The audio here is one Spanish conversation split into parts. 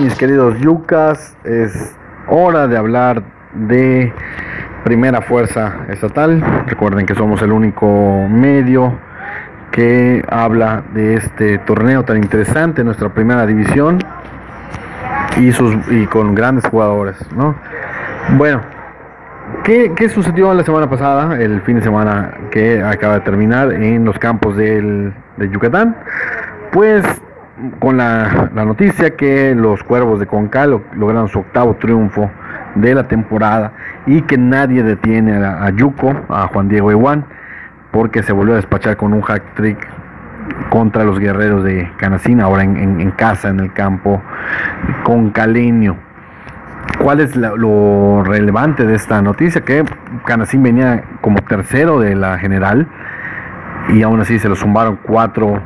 Mis queridos yucas, es hora de hablar de primera fuerza estatal. Recuerden que somos el único medio que habla de este torneo tan interesante, nuestra primera división y, sus, y con grandes jugadores. ¿no? Bueno, ¿qué, ¿qué, sucedió la semana pasada, el fin de semana que acaba de terminar en los campos del, de Yucatán? Pues con la, noticia que los Cuervos de Concal lograron su octavo triunfo de la temporada y que nadie detiene a, Yuko, a Juan Diego Iguán, porque se volvió a despachar con un hack trick contra los guerreros de Canacín, ahora en, casa, en el campo concaleño. ¿Cuál es lo relevante de esta noticia? Que Canacín venía como tercero de la general y aún así se lo zumbaron cuatro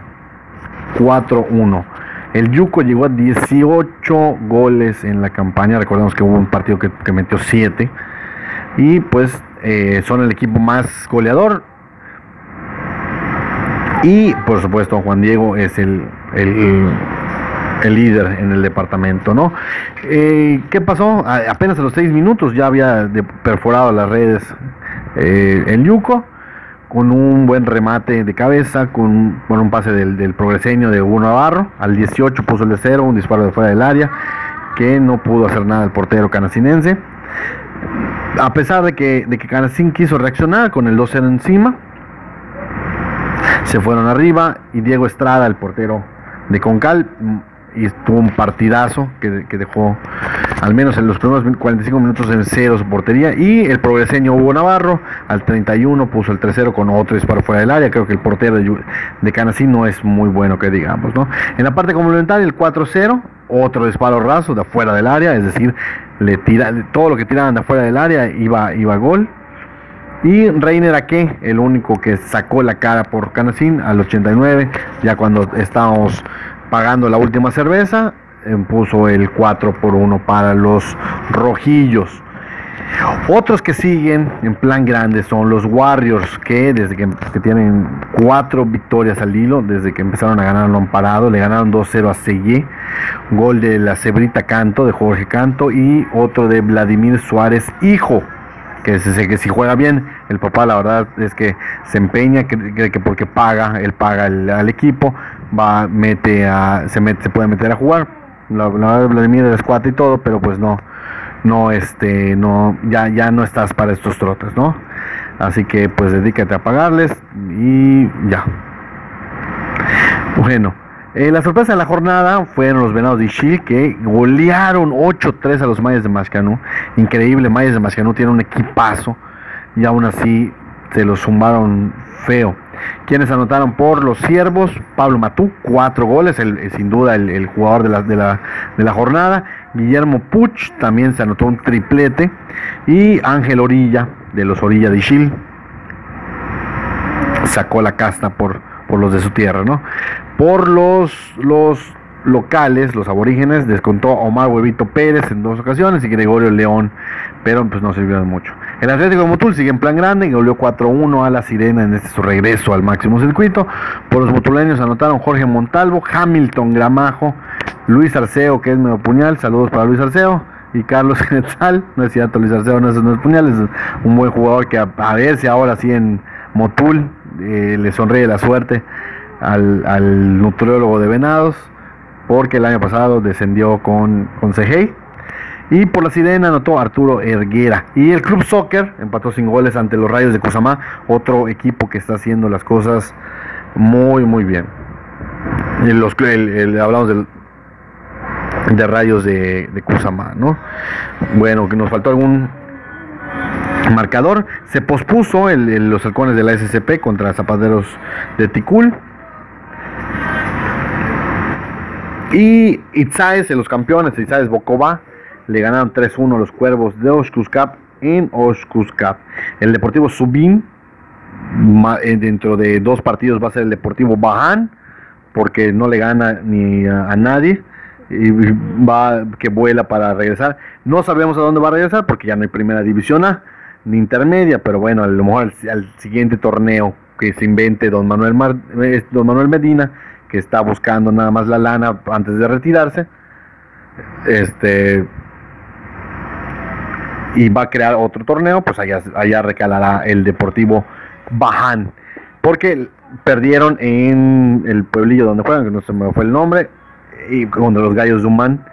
4-1. El Yuco llegó a 18 goles en la campaña. Recordemos que hubo un partido que, metió 7. Y pues eh, son el equipo más goleador. Y por supuesto Juan Diego es el, el, líder en el departamento, ¿no? Eh, ¿Qué pasó? apenas a los 6 minutos ya había perforado las redes eh, el Yuco con un buen remate de cabeza, con, un pase del, progreseño de Hugo Navarro, al 18 puso el de cero, un disparo de fuera del área, que no pudo hacer nada el portero canacinense. A pesar de que, de que Canacín quiso reaccionar con el 2-0 encima, se fueron arriba y Diego Estrada, el portero de Concal, y tuvo un partidazo que, dejó al menos en los primeros 45 minutos en cero su portería. Y el progreseño Hugo Navarro al 31 puso el 3-0 con otro disparo fuera del área. Creo que el portero de, de no es muy bueno que digamos ¿no? en la parte complementaria el 4-0 otro disparo raso de afuera del área es decir le tira, todo lo que tiraban de afuera del área iba, iba gol. Y Reiner Aque, el único que sacó la cara por Canacín al 89, ya cuando estábamos pagando la última cerveza, puso el 4 por 1 para los rojillos. Otros que siguen en plan grande son los Warriors, que desde que, tienen cuatro victorias al hilo, desde que empezaron a ganar lo han parado, le ganaron 2-0 a Selle, gol de la Cebrita Canto, de Jorge Canto, y otro de Vladimir Suárez, hijo, que, que si juega bien, el papá la verdad es que se empeña, que, que porque paga, él paga al equipo, va, mete a, se, mete, se puede meter a jugar. La, la Vladimir es cuatro y todo, pero pues no, no, este, no, ya, ya no estás para estos trotes, ¿no? Así que pues dedícate a pagarles y ya. Bueno, eh, la sorpresa de la jornada fueron los Venados de Ishil que golearon 8-3 a los Mayas de Mascanú. Increíble, Mayas de Mascanú tiene un equipazo y aún así se lo zumbaron feo. Quienes anotaron por los siervos, Pablo Matú, cuatro goles, el, sin duda el, jugador de la, de, la, de la, jornada. Guillermo Puch también se anotó un triplete. Y Ángel Orilla, de los Orilla de Ischil, sacó la casta por, por los de su tierra, ¿no? Por los, los locales, los aborígenes, descontó Omar Huevito Pérez en dos ocasiones y Gregorio León, pero pues no sirvieron mucho. El Atlético de Motul sigue en plan grande y goleó 4-1 a la Sirena en este su regreso al máximo circuito. Por los motuleños anotaron Jorge Montalvo, Hamilton Gramajo, Luis Arceo, que es medio puñal, saludos para Luis Arceo, y Carlos Genetzal, no es cierto, Luis Arceo no es, no puñal, es un buen jugador que a, si ahora sí en Motul eh, le sonríe la suerte al, nutriólogo de Venados, porque el año pasado descendió con, con Y por la Sirena anotó Arturo Erguera. Y el Club Soccer empató sin goles ante los Rayos de Cusamá, otro equipo que está haciendo las cosas muy, muy bien. los, hablamos del, de Rayos de, de Cusamá, ¿no? Bueno, que nos faltó algún marcador. Se pospuso el, los halcones de la SCP contra Zapateros de Ticul. Y Itzaes, los campeones, Itzaes Bocobá, le ganaron 3-1 los cuervos de Oshkuskap en Oshkuskap. El Deportivo Subin, eh, dentro de dos partidos va a ser el Deportivo Baján, porque no le gana ni a, nadie. Y va que vuela para regresar. No sabemos a dónde va a regresar porque ya no hay primera división A ni intermedia, pero bueno, a lo mejor al, siguiente torneo que se invente don Manuel, eh, don Manuel Medina, que está buscando nada más la lana antes de retirarse. Este y va a crear otro torneo, pues allá, allá recalará el Deportivo Baján. Porque perdieron en el pueblillo donde juegan, que no se me fue el nombre, y contra los Gallos de Humán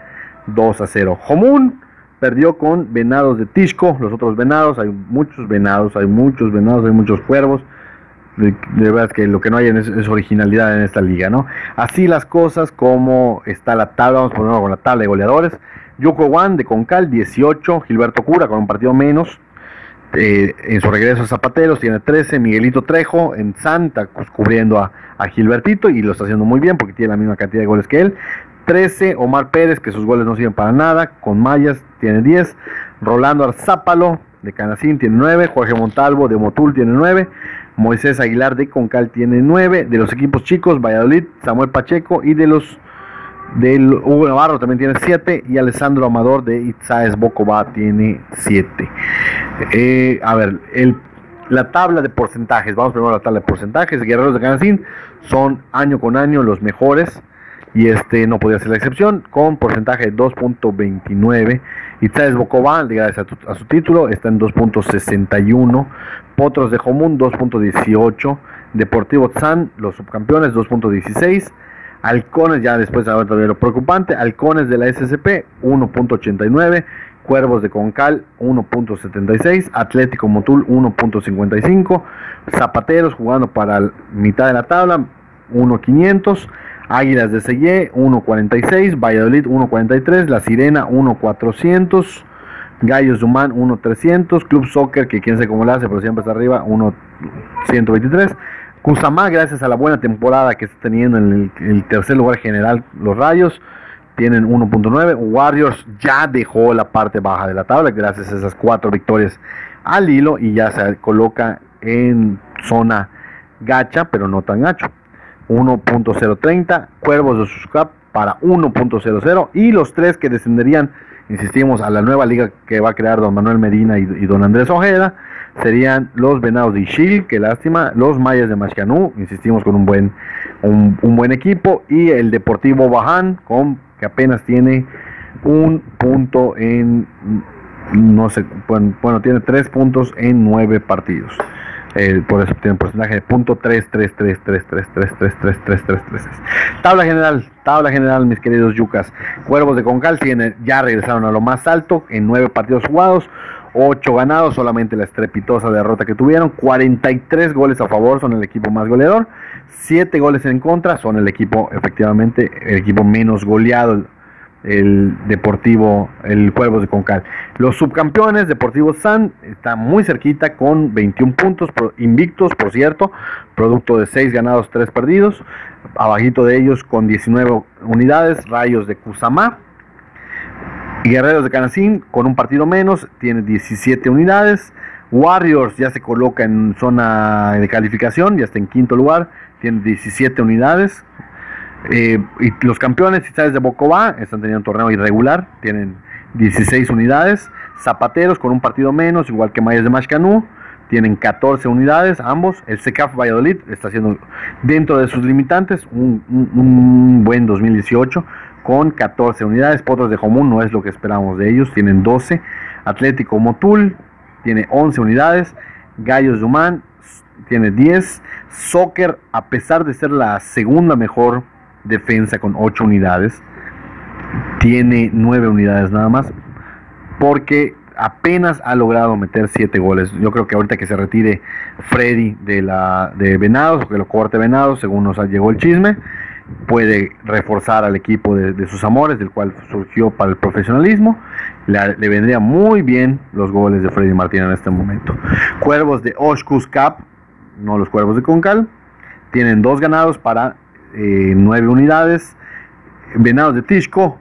2 a 0. Jomún perdió con Venados de Tisco, los otros venados, hay muchos venados, hay muchos venados, hay muchos cuervos. De, verdad que lo que no hay es, es, originalidad en esta liga, ¿no? Así las cosas, como está la tabla, vamos a ponerlo con la tabla de goleadores. Yoko Wan de Concal, 18. Gilberto Cura con un partido menos. Eh, en su regreso a Zapateros tiene 13. Miguelito Trejo en Santa, pues, cubriendo a, Gilbertito y lo está haciendo muy bien porque tiene la misma cantidad de goles que él. 13. Omar Pérez, que sus goles no sirven para nada. Con Mayas tiene 10. Rolando Arzápalo de Canacín tiene 9. Jorge Montalvo de Motul tiene 9. Moisés Aguilar de Concal tiene 9. De los equipos chicos, Valladolid, Samuel Pacheco y de los del Hugo Navarro también tiene 7 y Alessandro Amador de Itzaes Bocoba tiene 7. Eh, a ver, el, la tabla de porcentajes, vamos primero a la tabla de porcentajes. Guerreros de Canacín son año con año los mejores y este no podía ser la excepción con porcentaje de 2.29. Itzaes Bocoba, gracias a, a, su título, está en 2.61. Potros de Jomún 2.18. Deportivo Tzan, los subcampeones 2.16. Halcones, ya después a ver lo preocupante, Halcones de la SCP 1.89, Cuervos de Concal 1.76, Atlético Motul 1.55, Zapateros jugando para la mitad de la tabla 1.500, Águilas de Selle 1.46, Valladolid 1.43, La Sirena 1.400, Gallos Humán 1.300, Club Soccer que quién sabe cómo lo hace, pero siempre está arriba 1.123. Kusama, gracias a la buena temporada que está teniendo en el, tercer lugar general, los Rayos tienen 1.9. Warriors ya dejó la parte baja de la tabla gracias a esas cuatro victorias al hilo y ya se coloca en zona gacha, pero no tan gacho. 1.030. Cuervos de Suscap para 1.00 y los tres que descenderían, insistimos, a la nueva liga que va a crear don Manuel Medina y, don Andrés Ojeda serían los Venados de Ishil, que lástima, los Mayas de Mascanú, insistimos con un buen, un, buen equipo, y el Deportivo Baján, con, que apenas tiene un punto en, no sé, bueno, tiene tres puntos en nueve partidos. Por eso tiene un porcentaje de punto 3, 3, 3, 3, 3, 3, 3, 3, 3, 3, 3. Tabla general, tabla general, mis queridos yucas. Cuervos de Concal tienen, ya regresaron a lo más alto en nueve partidos jugados. 8 ganados, solamente la estrepitosa derrota que tuvieron. 43 goles a favor, son el equipo más goleador. 7 goles en contra, son el equipo, efectivamente, el equipo menos goleado. El Deportivo, el Cuervos de Concal. Los subcampeones, Deportivo San, está muy cerquita con 21 puntos, invictos, por cierto, producto de 6 ganados, 3 perdidos. Abajito de ellos con 19 unidades, Rayos de Cusamá, Guerreros de Canacín con un partido menos, tiene 17 unidades. Warriors ya se coloca en zona de calificación, ya está en quinto lugar, tiene 17 unidades. Eh, y los campeones sabes de Bocobá están teniendo un torneo irregular, tienen 16 unidades. Zapateros con un partido menos, igual que Mayas de Mashcanú, tienen 14 unidades ambos. El SECAF Valladolid está haciendo dentro de sus limitantes un, un buen 2018 con 14 unidades. Potros de Jomún no es lo que esperábamos de ellos, tienen 12. Atlético Motul tiene 11 unidades. Gallos de Humán tiene 10. Soccer, a pesar de ser la segunda mejor defensa con 8 unidades, tiene 9 unidades nada más. porque apenas ha logrado meter siete goles. Yo creo que ahorita que se retire Freddy de la de Venados, o que lo corte Venados, según nos llegó el chisme, puede reforzar al equipo de, sus amores, del cual surgió para el profesionalismo. Le, vendría muy bien los goles de Freddy Martín en este momento. Cuervos de Oshkus Cup, no los cuervos de Concal, tienen dos ganados para eh, nueve unidades. Venados de Tishko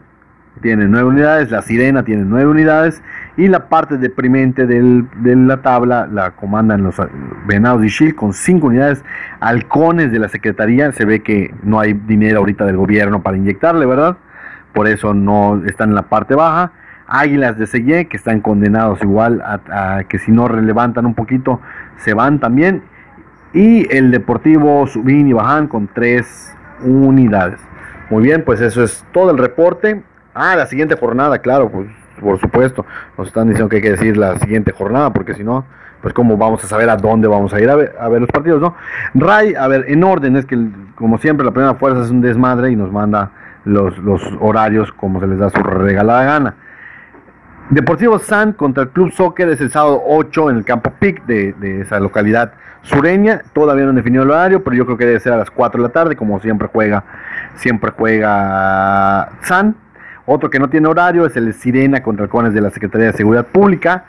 tiene nueve unidades, la Sirena tiene nueve unidades y la parte deprimente de la tabla la comandan los Venados de Shil con cinco unidades, halcones de la Secretaría, se ve que no hay dinero ahorita del gobierno para inyectarle, ¿verdad? Por eso no están en la parte baja. Águilas de Selle, que están condenados igual a, que si no levantan un poquito, se van también. Y el Deportivo Subín y Baján con tres unidades. Muy bien, pues eso es todo el reporte. Ah, la siguiente jornada, claro, pues por supuesto. Nos están diciendo que hay que decir la siguiente jornada, porque si no, pues cómo vamos a saber a dónde vamos a ir a ver, a ver los partidos, ¿no? Ray, a ver, en orden, es que como siempre la primera fuerza es un desmadre y nos manda los, horarios como se les da su regalada gana. Deportivo San contra el Club Soccer es el sábado 8 en el campo PIC de, esa localidad sureña. Todavía no han definido el horario, pero yo creo que debe ser a las 4 de la tarde, como siempre juega, siempre juega San. Otro que no tiene horario es el Sirena contra Halcones de la Secretaría de Seguridad Pública.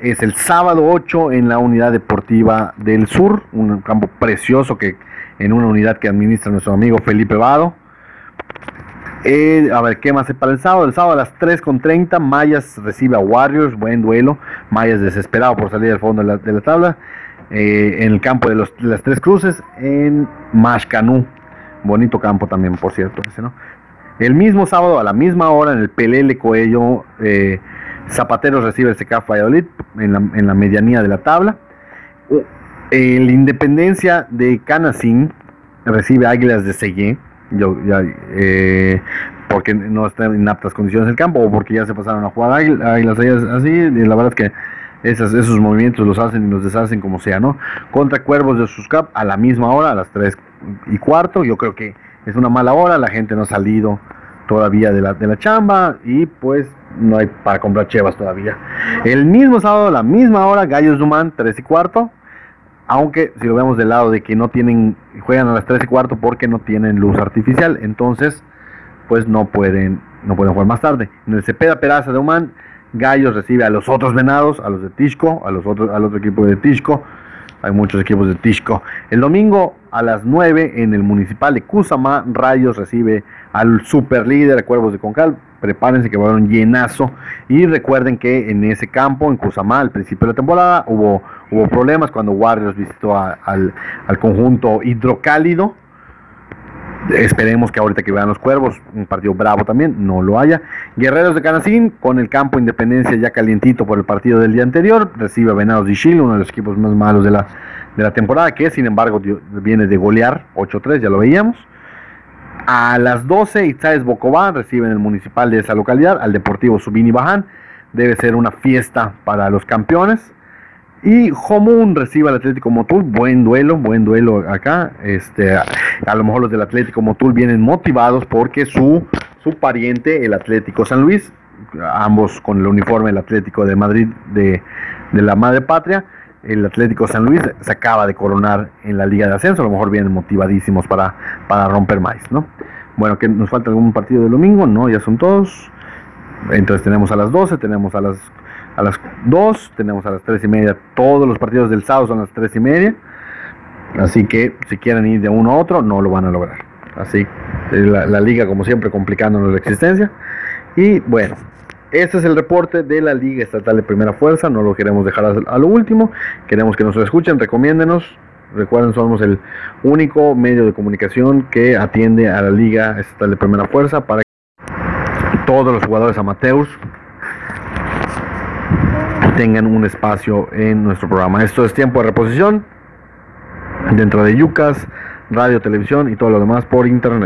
Es el sábado 8 en la Unidad Deportiva del Sur, un campo precioso que en una unidad que administra nuestro amigo Felipe Vado. Eh, a ver, ¿qué más es para el sábado? El sábado a las 3.30, Mayas recibe a Warriors, buen duelo. Mayas desesperado por salir del fondo de la, tabla. Eh, en el campo de, los, las Tres Cruces, en Mashcanú. Bonito campo también, por cierto. Ese, ¿no? El mismo sábado a la misma hora en el Pelele Coello, eh, Zapateros recibe el CECAF Valladolid en la, en la medianía de la tabla. El Independencia de Canacín recibe Águilas de Segué, eh, porque no está en aptas condiciones el campo o porque ya se pasaron a jugar Águilas, así. La verdad es que esos, movimientos los hacen y los deshacen como sea, ¿no? Contra Cuervos de Suscap a la misma hora, a las 3 y cuarto. Yo creo que es una mala hora, la gente no ha salido todavía de la, de la chamba y pues no hay para comprar chevas todavía. El mismo sábado, a la misma hora, Gallos Dumán, 3 y cuarto. Aunque si lo vemos del lado de que no tienen, juegan a las 3 y cuarto porque no tienen luz artificial. Entonces, pues no pueden, no pueden jugar más tarde. En el Cepeda Peraza de Humán, Gallos recibe a los otros venados, a los de Tisco, a los otros, al otro equipo de Tisco. Hay muchos equipos de Tisco. El domingo a las 9 en el municipal de Cusama, Rayos recibe al super líder Cuervos de Concal. Prepárense que va a haber un llenazo. Y recuerden que en ese campo, en Cusama, al principio de la temporada, hubo, hubo problemas cuando Warriors visitó al, al conjunto hidrocálido Esperemos que ahorita que vean los cuervos, un partido bravo también, no lo haya. Guerreros de Canacín, con el campo Independencia ya calientito por el partido del día anterior, recibe a Venados de Chile, uno de los equipos más malos de la, de la temporada, que sin embargo viene de golear 8-3, ya lo veíamos. A las 12, Itzáez Bocobá recibe en el municipal de esa localidad al Deportivo Subini Baján. Debe ser una fiesta para los campeones. Y Jomun recibe al Atlético Motul, buen duelo, buen duelo acá. Este, a, lo mejor los del Atlético Motul vienen motivados porque su, su pariente, el Atlético San Luis, ambos con el uniforme del Atlético de Madrid de, la Madre Patria, el Atlético San Luis se acaba de coronar en la Liga de Ascenso, a lo mejor vienen motivadísimos para, para romper más, ¿no? Bueno, que nos falta algún partido de domingo, ¿no? Ya son todos. Entonces tenemos a las 12, tenemos a las a las 2, tenemos a las 3 y media, todos los partidos del sábado son a las 3 y media, así que si quieren ir de uno a otro, no lo van a lograr. Así, la, la liga como siempre complicándonos la existencia. Y bueno, este es el reporte de la Liga Estatal de Primera Fuerza, no lo queremos dejar a, lo último, queremos que nos escuchen, recomiéndenos, recuerden, somos el único medio de comunicación que atiende a la Liga Estatal de Primera Fuerza para que todos los jugadores amateurs tengan un espacio en nuestro programa. Esto es tiempo de reposición dentro de Yucas, radio, televisión y todo lo demás por internet.